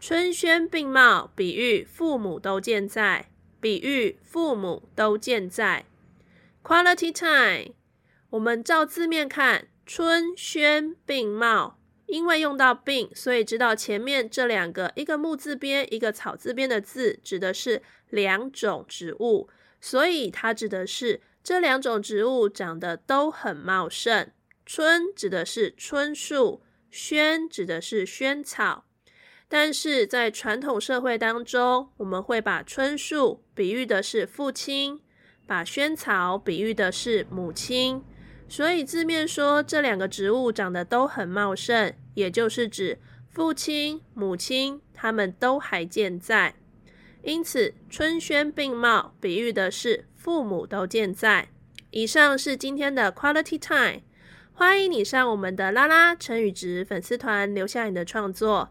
春轩并茂，比喻父母都健在，比喻父母都健在。Quality time，我们照字面看。春轩并茂，因为用到并，所以知道前面这两个，一个木字边，一个草字边的字，指的是两种植物，所以它指的是这两种植物长得都很茂盛。春指的是春树，轩指的是萱草。但是在传统社会当中，我们会把椿树比喻的是父亲，把萱草比喻的是母亲。所以字面说这两个植物长得都很茂盛，也就是指父亲、母亲他们都还健在。因此，春萱并茂比喻的是父母都健在。以上是今天的 Quality Time，欢迎你上我们的拉拉成语值粉丝团留下你的创作，